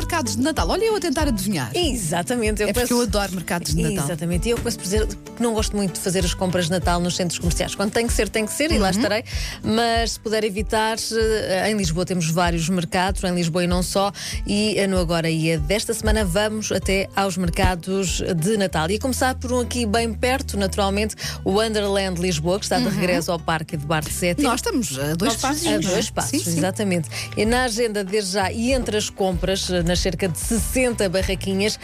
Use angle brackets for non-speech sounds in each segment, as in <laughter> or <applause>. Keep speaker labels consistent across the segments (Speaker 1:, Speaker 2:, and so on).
Speaker 1: siempre mercados de Natal. Olha, eu a tentar adivinhar.
Speaker 2: Exatamente. Eu
Speaker 1: É porque
Speaker 2: peço-
Speaker 1: eu adoro mercados de Natal.
Speaker 2: Exatamente. E eu começo por dizer que não gosto muito de fazer as compras de Natal nos centros comerciais. Quando tem que ser, tem que ser, e
Speaker 1: Uhum.
Speaker 2: lá estarei. Mas se puder evitar, eh, em Lisboa temos vários mercados, em Lisboa e não só. E eh, no Agora Ia desta semana vamos até aos mercados de Natal. E a começar por um aqui bem perto, naturalmente, o Wonderland Lisboa, que está de regresso ao Parque Eduardo VII.
Speaker 1: Uhum. Nós estamos a dois
Speaker 2: Nossos
Speaker 1: passos.
Speaker 2: A dois passos,
Speaker 1: Sim, sim.
Speaker 2: exatamente. E na agenda desde já e entre as compras, eh, nas cerca de 60 barraquinhas,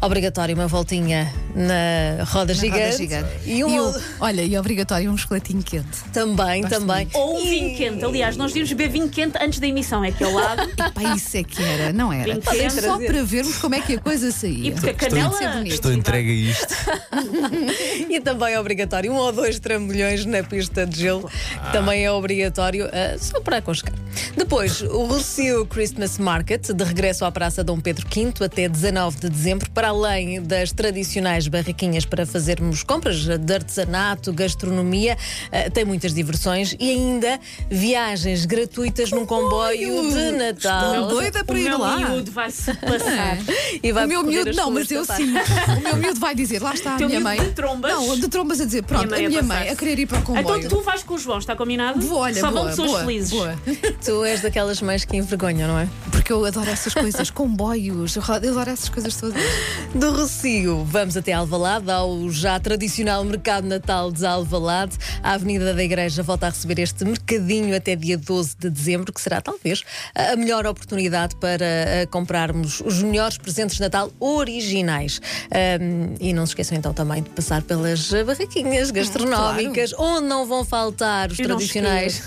Speaker 2: obrigatório uma voltinha na roda,
Speaker 1: Na
Speaker 2: gigante,
Speaker 1: roda gigante.
Speaker 2: E um
Speaker 1: E o- olha, e obrigatório um chocolatinho quente.
Speaker 2: também, também.
Speaker 3: Ou um
Speaker 2: E-
Speaker 3: vinho quente. Aliás, nós devíamos beber vinho quente antes da emissão. É aqui ao lado. <laughs>
Speaker 1: Pá, isso é que era, não era?
Speaker 3: Que
Speaker 1: Olha, só para vermos como é que a coisa saía.
Speaker 3: E porque a canela.
Speaker 1: bonito.
Speaker 4: Estou entregue a isto. <laughs>
Speaker 2: E também é obrigatório um ou dois trambolhões na pista de gelo, que também é obrigatório, eh, só para aconchegar. Depois, o Rocio Christmas Market, de regresso à Praça Dom Pedro V até 19 de dezembro, para além das tradicionais barraquinhas para fazermos compras de artesanato, gastronomia, eh, tem muitas diversões e ainda viagens gratuitas num comboio de Natal.
Speaker 1: Estou doida
Speaker 3: O
Speaker 1: para ir
Speaker 3: meu
Speaker 1: lá.
Speaker 3: miúdo vai se passar. <laughs>
Speaker 2: E vai
Speaker 1: o meu miúdo, não, mas eu sim. O meu miúdo vai dizer, lá está a <laughs>
Speaker 3: Teu
Speaker 1: minha
Speaker 3: miúdo
Speaker 1: mãe.
Speaker 3: de trombas?
Speaker 1: Não, de trombas a dizer, pronto,
Speaker 3: Minha mãe
Speaker 1: a minha mãe
Speaker 3: passar-se.
Speaker 1: a querer ir para o comboio.
Speaker 3: Então tu vais com o João, está combinado?
Speaker 1: Vou, olha,
Speaker 3: Só
Speaker 1: boa,
Speaker 3: vão pessoas
Speaker 1: boa,
Speaker 3: felizes.
Speaker 1: boa. <laughs>
Speaker 2: Tu és daquelas mães que envergonham, não é?
Speaker 1: Porque eu adoro essas coisas, comboios, eu adoro essas coisas todas.
Speaker 2: Do Rocio, vamos até Alvalade, ao já tradicional Mercado Natal de Alvalade. A Avenida da Igreja volta a receber este mercadinho até dia 12 de dezembro, que será talvez a melhor oportunidade para comprarmos os melhores presentes de Natal originais. Ahm, e não se esqueçam então também de passar pelas barraquinhas gastronómicas, onde não vão faltar os
Speaker 3: Eu não
Speaker 2: tradicionais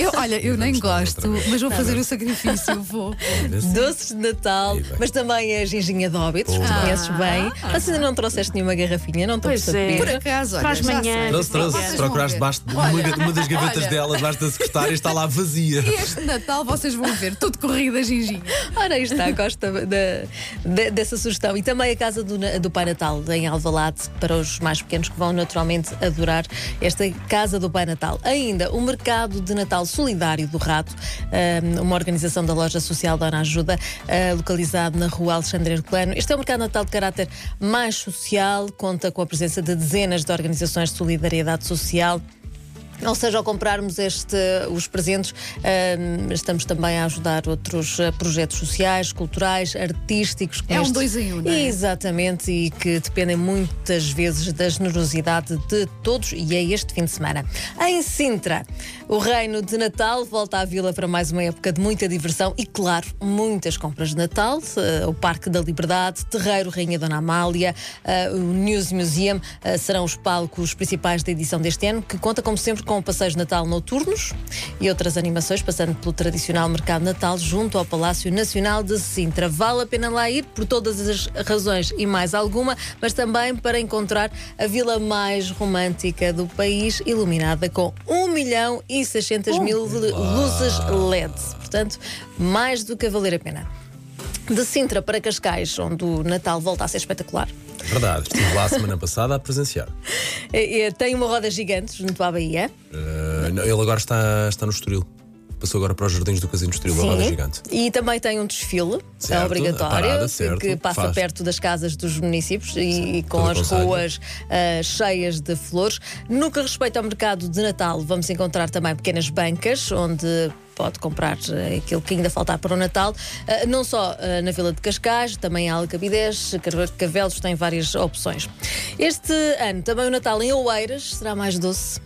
Speaker 1: Eu, olha, eu nem gosto, mas vou fazer o sacrifício, vou. <laughs>
Speaker 2: doces de Natal, mas também a ginginha de óbitos, que
Speaker 4: Boa.
Speaker 2: conheces bem. Mas ainda não trouxeste nenhuma garrafinha, não estou a
Speaker 3: é.
Speaker 1: Por acaso, olha,
Speaker 3: Faz manhã.
Speaker 1: sei.
Speaker 4: Trouxe, trouxe. Procuraste debaixo de uma, das gavetas
Speaker 1: olha.
Speaker 4: dela, debaixo da secretária, está lá vazia.
Speaker 1: E este Natal vocês vão ver, tudo corrida ginginha.
Speaker 2: Ora, aí está, gosto da- da- dessa sugestão. E também a Casa do Pai Natal, em Alvalade, para os mais pequenos que vão naturalmente adorar esta Casa do Pai Natal. Ainda o Mercado de Natal Solidário do Rato, ah, uma organização da Loja Social Dona Ajuda, ah, localizado na rua Alexandre Herculano. Este é um mercado Natal de caráter mais social, conta com a presença de dezenas de organizações de solidariedade social. Ou seja, ao comprarmos este, os presentes, hum, estamos também a ajudar outros eh, projetos sociais, culturais, artísticos.
Speaker 1: É um
Speaker 2: este.
Speaker 1: dois em um, não é?
Speaker 2: Exatamente, e que dependem muitas vezes da generosidade de todos, e é este fim de semana. Em Sintra, o Reino de Natal volta à vila para mais uma época de muita diversão e, claro, muitas compras de Natal. Eh, o Parque da Liberdade, Terreiro Rainha Dona Amália, eh, o News Museum serão os palcos principais da edição deste ano, que conta, como sempre, com passeios de Natal noturnos e outras animações, passando pelo tradicional Mercado Natal junto ao Palácio Nacional de Sintra. Vale a pena lá ir por todas as razões e mais alguma, mas também para encontrar a vila mais romântica do país, iluminada com 1 milhão e 600 mil luzes LED. Portanto, mais do que a valer a pena. De Sintra para Cascais, onde o Natal volta a ser espetacular.
Speaker 4: Verdade, estive lá a semana passada a presenciar.
Speaker 2: É, é, Tem uma roda gigante junto à.
Speaker 4: Uh, não, ele agora está, está no Estoril. Passou agora para os Jardins do Casino do Estoril, a roda gigante.
Speaker 2: E também tem um desfile
Speaker 4: Certo,
Speaker 2: é obrigatório
Speaker 4: a parada,
Speaker 2: que-
Speaker 4: certo,
Speaker 2: que passa
Speaker 4: faz.
Speaker 2: perto das casas dos municípios e, com
Speaker 4: todo
Speaker 2: as
Speaker 4: aconselho.
Speaker 2: ruas ah, cheias de flores. No que respeita ao mercado de Natal, vamos encontrar também pequenas bancas onde pode comprar eh, aquilo que ainda faltar para o Natal, Ah, não só ah, na Vila de Cascais, também em Alcabidez, Cavelos, tem várias opções. Este ano também o Natal em Oeiras será mais doce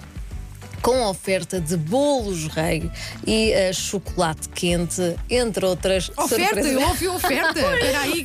Speaker 2: com oferta de bolos rei e eh, chocolate quente, entre outras
Speaker 1: Oferta,
Speaker 2: surpresas.
Speaker 1: eu ouvi oferta. <laughs> Espera aí,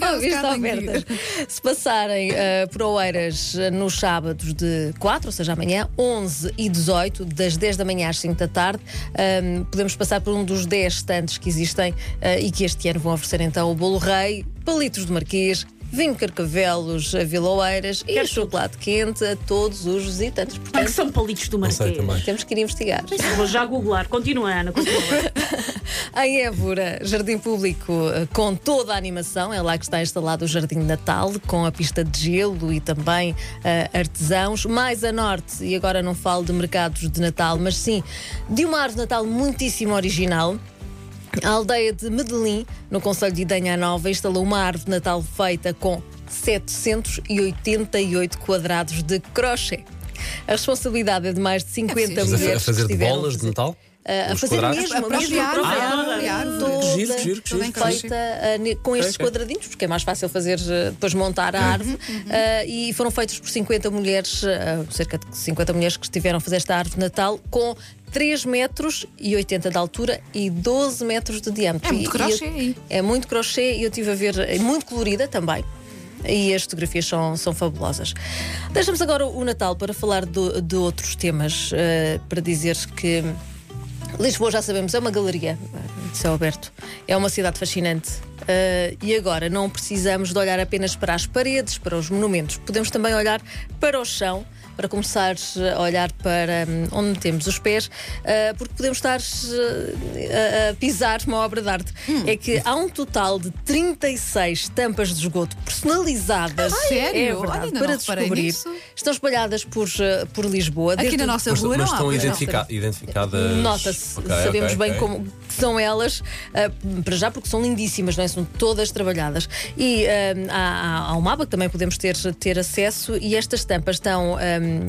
Speaker 2: ofertas. Se passarem eh, por Oeiras eh, nos sábados de 4, ou seja, amanhã, 11 e 18, das 10 da manhã às 5 da tarde, ehm, podemos passar por um dos 10 stands que existem eh, e que este ano vão oferecer então o bolo rei, palitos de marquês. Vinho Carcavelos a Vila Oeiras e
Speaker 3: Quero
Speaker 2: chocolate quente a todos os visitantes.
Speaker 3: Como é que
Speaker 2: Portanto,
Speaker 3: são palitos do Marquês?
Speaker 4: também.
Speaker 2: temos que ir investigar.
Speaker 3: Vou já googlar. Continua, Ana, continua. <laughs>
Speaker 2: Em Évora, Jardim Público eh, com toda a animação, é lá que está instalado o Jardim de Natal, com a pista de gelo e também eh, artesãos. Mais a norte, e agora não falo de mercados de Natal, mas sim de uma árvore de Natal muitíssimo original. A aldeia de Medellín, no Conselho de Idanha Nova, instalou uma árvore de Natal feita com 788 quadrados de crochê. A responsabilidade é de mais de 50
Speaker 1: preciso.
Speaker 4: Mas a-
Speaker 2: mulheres
Speaker 4: a fazer de bolas de Natal?
Speaker 2: a
Speaker 4: Os
Speaker 2: fazer
Speaker 4: quadrados?
Speaker 2: mesmo,
Speaker 1: A
Speaker 2: mesmo
Speaker 3: Ah,
Speaker 1: a própria árvore.
Speaker 2: toda
Speaker 4: Que giro, que giro, giro.
Speaker 2: feita ne- com estes quadradinhos, porque é mais fácil fazer ah, depois montar a árvore. Ah, e foram feitos por 50 mulheres, ah, cerca de 50 mulheres que estiveram a fazer esta árvore de Natal com 3 metros e 80 de altura e 12 metros de diâmetro.
Speaker 1: É muito crochê aí.
Speaker 2: É muito crochê e eu estive a ver, é muito colorida também. E as fotografias são, são fabulosas. Deixamos agora o Natal para falar do- de outros temas, ah, para dizer que Lisboa, já sabemos, é uma galeria de céu aberto. É uma cidade fascinante. Ah, e agora não precisamos de olhar apenas para as paredes, para os monumentos. Podemos também olhar para o chão, para começar a olhar para hum, onde metemos os pés, ah, porque podemos estar ah, a, pisar uma obra de arte. É que há um total de 36 tampas de esgoto personalizadas.
Speaker 1: sério?
Speaker 2: É verdade, para descobrir.
Speaker 1: nisso.
Speaker 2: Estão espalhadas por, ah, por Lisboa.
Speaker 1: Aqui
Speaker 2: desde
Speaker 1: na nossa
Speaker 4: Mas,
Speaker 1: rua
Speaker 4: mas
Speaker 1: não há.
Speaker 4: estão identifica- identificadas.
Speaker 2: Nota-se,
Speaker 4: Ok,
Speaker 2: sabemos
Speaker 4: ok,
Speaker 2: bem
Speaker 4: ok.
Speaker 2: como são elas, ah, para já porque são lindíssimas, não é? são todas trabalhadas. E ah, há, há um mapa que também podemos ter, ter acesso, e estas tampas estão,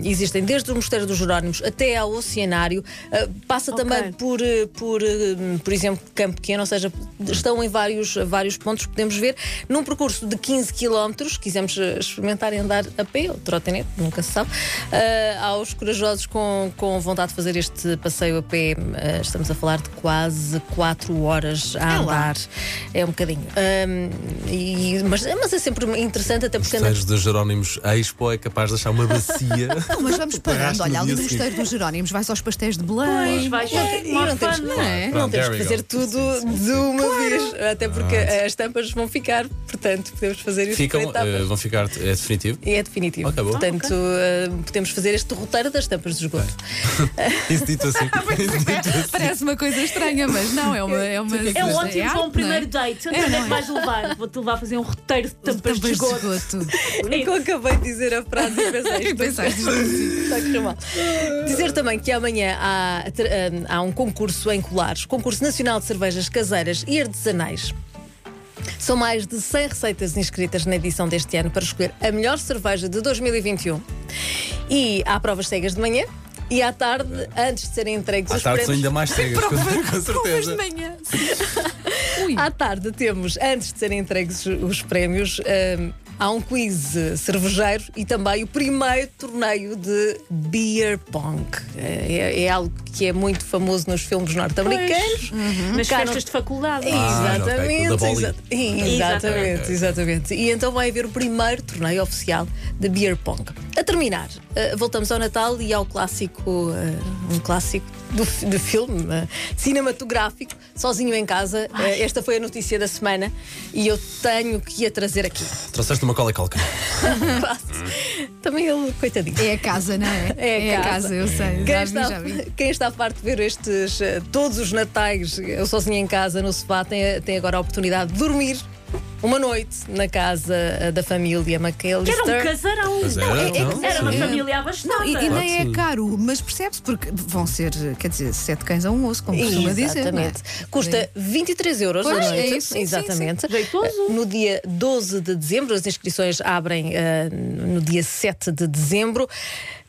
Speaker 2: existem desde o Mosteiro dos Jerónimos até ao Oceanário, ah, passa
Speaker 3: Ok.
Speaker 2: também por, eh, por, eh, por exemplo, Campo Pequeno, ou seja, estão em vários, vários pontos que podemos ver, num percurso de 15 km, quisemos experimentar e andar a pé, ou trotinete, nunca se sabe, ah, aos corajosos com, com vontade de fazer este passeio a pé, ah, estamos a falar de quase 4 horas a
Speaker 1: É lá.
Speaker 2: andar. É um bocadinho. E- mas, mas é sempre interessante, até porque
Speaker 4: de Jerónimos Expo é capaz de achar uma bacia.
Speaker 1: Não, mas vamos parando. Olha,
Speaker 4: no
Speaker 1: ali no. Mosteiro dos Jerónimos, vais aos pastéis de Belém.
Speaker 3: Pois, vais
Speaker 2: É, e não temos,
Speaker 1: Não é?
Speaker 2: não temos que fazer tudo de uma vez, até porque as tampas vão ficar, portanto, podemos fazer isto
Speaker 4: Ficam, eh, vão ficar. É definitivo?
Speaker 2: E é definitivo.
Speaker 4: Bom.
Speaker 2: Portanto, eh, podemos fazer este roteiro das tampas de esgoto. <laughs>
Speaker 4: Isso dito assim. <laughs> Isso dito assim.
Speaker 1: Parece uma coisa estranha, mas não, é uma. É, uma,
Speaker 3: É um ótimo para um primeiro
Speaker 1: não é?
Speaker 3: date.
Speaker 1: É,
Speaker 3: Onde é que
Speaker 1: é?
Speaker 3: vais levar? Vou-te levar a fazer um roteiro de tampas de
Speaker 1: Tampas de
Speaker 3: esgoto.
Speaker 1: esgoto.
Speaker 2: É que eu acabei de dizer a frase e pensei, <laughs> está a correr mal. Dizer também que amanhã há, ter- há um concurso em Colares, concurso nacional de cervejas caseiras e artesanais. São mais de 100 receitas inscritas na edição deste ano para escolher a melhor cerveja de 2021. E há provas cegas de manhã e à tarde, antes de serem entregues
Speaker 4: À
Speaker 2: os
Speaker 4: tarde são
Speaker 2: prémios.
Speaker 4: ainda mais cegas, com, com
Speaker 1: Provas de
Speaker 4: certeza.
Speaker 1: manhã.
Speaker 2: À tarde temos, antes de serem entregues os prémios, hum, há um quiz eh, cervejeiro e também o primeiro torneio de beer pong. É, é algo que é muito famoso nos filmes norte-americanos.
Speaker 3: Nas
Speaker 2: Cá
Speaker 3: festas
Speaker 2: não-
Speaker 3: de faculdade.
Speaker 4: Ah,
Speaker 2: Exatamente,
Speaker 4: ok, da
Speaker 2: exa- exatamente, exatamente. E então vai haver o primeiro torneio oficial de beer pong. A terminar, eh, voltamos ao Natal e ao clássico, eh, um clássico do, filme eh, cinematográfico, sozinho em casa. Esta foi a notícia da semana e eu tenho que a trazer aqui.
Speaker 4: Trouxeste uma cola calca.
Speaker 2: Também ele, coitadinho.
Speaker 1: É a casa, não é?
Speaker 2: É a
Speaker 1: a
Speaker 2: casa.
Speaker 1: casa, eu sei.
Speaker 2: Quem está,
Speaker 1: já vi.
Speaker 2: quem está farto de ver estes, todos os natais, eu sozinha em casa, no sofá, tem, tem agora a oportunidade de dormir uma noite na casa eh, da família
Speaker 3: Que era um
Speaker 2: McAllister.
Speaker 3: casarão.
Speaker 4: Mas era,
Speaker 1: é- é que
Speaker 4: não?
Speaker 3: Era uma
Speaker 1: Sim.
Speaker 3: família abastada.
Speaker 1: Não, e, e nem é
Speaker 4: sim.
Speaker 1: caro, mas percebe-se porque vão ser, quer dizer, sete cães a um osso, como costuma dizer. não é?
Speaker 2: Exatamente. Custa 23 euros
Speaker 1: Pois,
Speaker 2: a noite.
Speaker 1: é isso, sim,
Speaker 2: Exatamente.
Speaker 3: sim. Jeitoso.
Speaker 2: No dia 12 de dezembro, as inscrições abrem eh, no dia 7 de dezembro.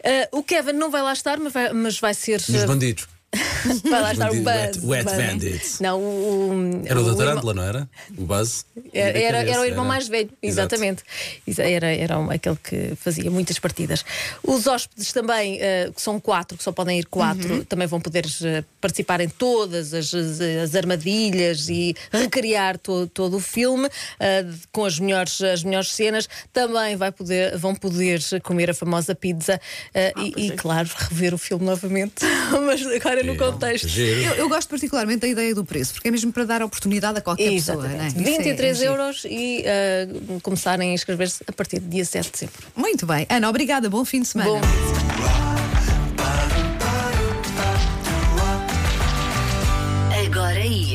Speaker 2: Eh, o Kevin não vai lá estar, mas vai, mas vai ser.
Speaker 4: E os bandidos. <laughs>
Speaker 2: Vai lá estar o Buzz.
Speaker 4: wet-
Speaker 2: Buzz.
Speaker 4: bandits.
Speaker 2: Não, o. o-
Speaker 4: Era o da Tarântula, não era? O Buzz?
Speaker 2: Era, era, era o irmão
Speaker 4: Era.
Speaker 2: mais velho,
Speaker 4: Exato.
Speaker 2: exatamente. Exa- Era, era aquele que fazia muitas partidas. Os hóspedes também, eh, que são quatro, que só podem ir quatro,
Speaker 1: Uhum.
Speaker 2: também vão poder eh, participar em todas as, as- as armadilhas e recriar to- todo o filme eh, com as melhores, as melhores cenas. Também vai poder, vão poder comer a famosa pizza eh, e,
Speaker 3: pois
Speaker 2: e,
Speaker 3: é.
Speaker 2: claro, rever o filme novamente, <laughs> mas agora no contexto.
Speaker 4: Giro.
Speaker 1: Eu, eu gosto particularmente da ideia do preço, porque é mesmo para dar oportunidade a qualquer pessoa. É?
Speaker 2: Exatamente.
Speaker 1: Isso é-
Speaker 2: 23
Speaker 1: é giro.
Speaker 2: euros e eh, começarem a inscrever-se a partir do dia 7 de dezembro.
Speaker 1: Muito bem. Ana, obrigada. Bom fim de semana.
Speaker 2: Bom.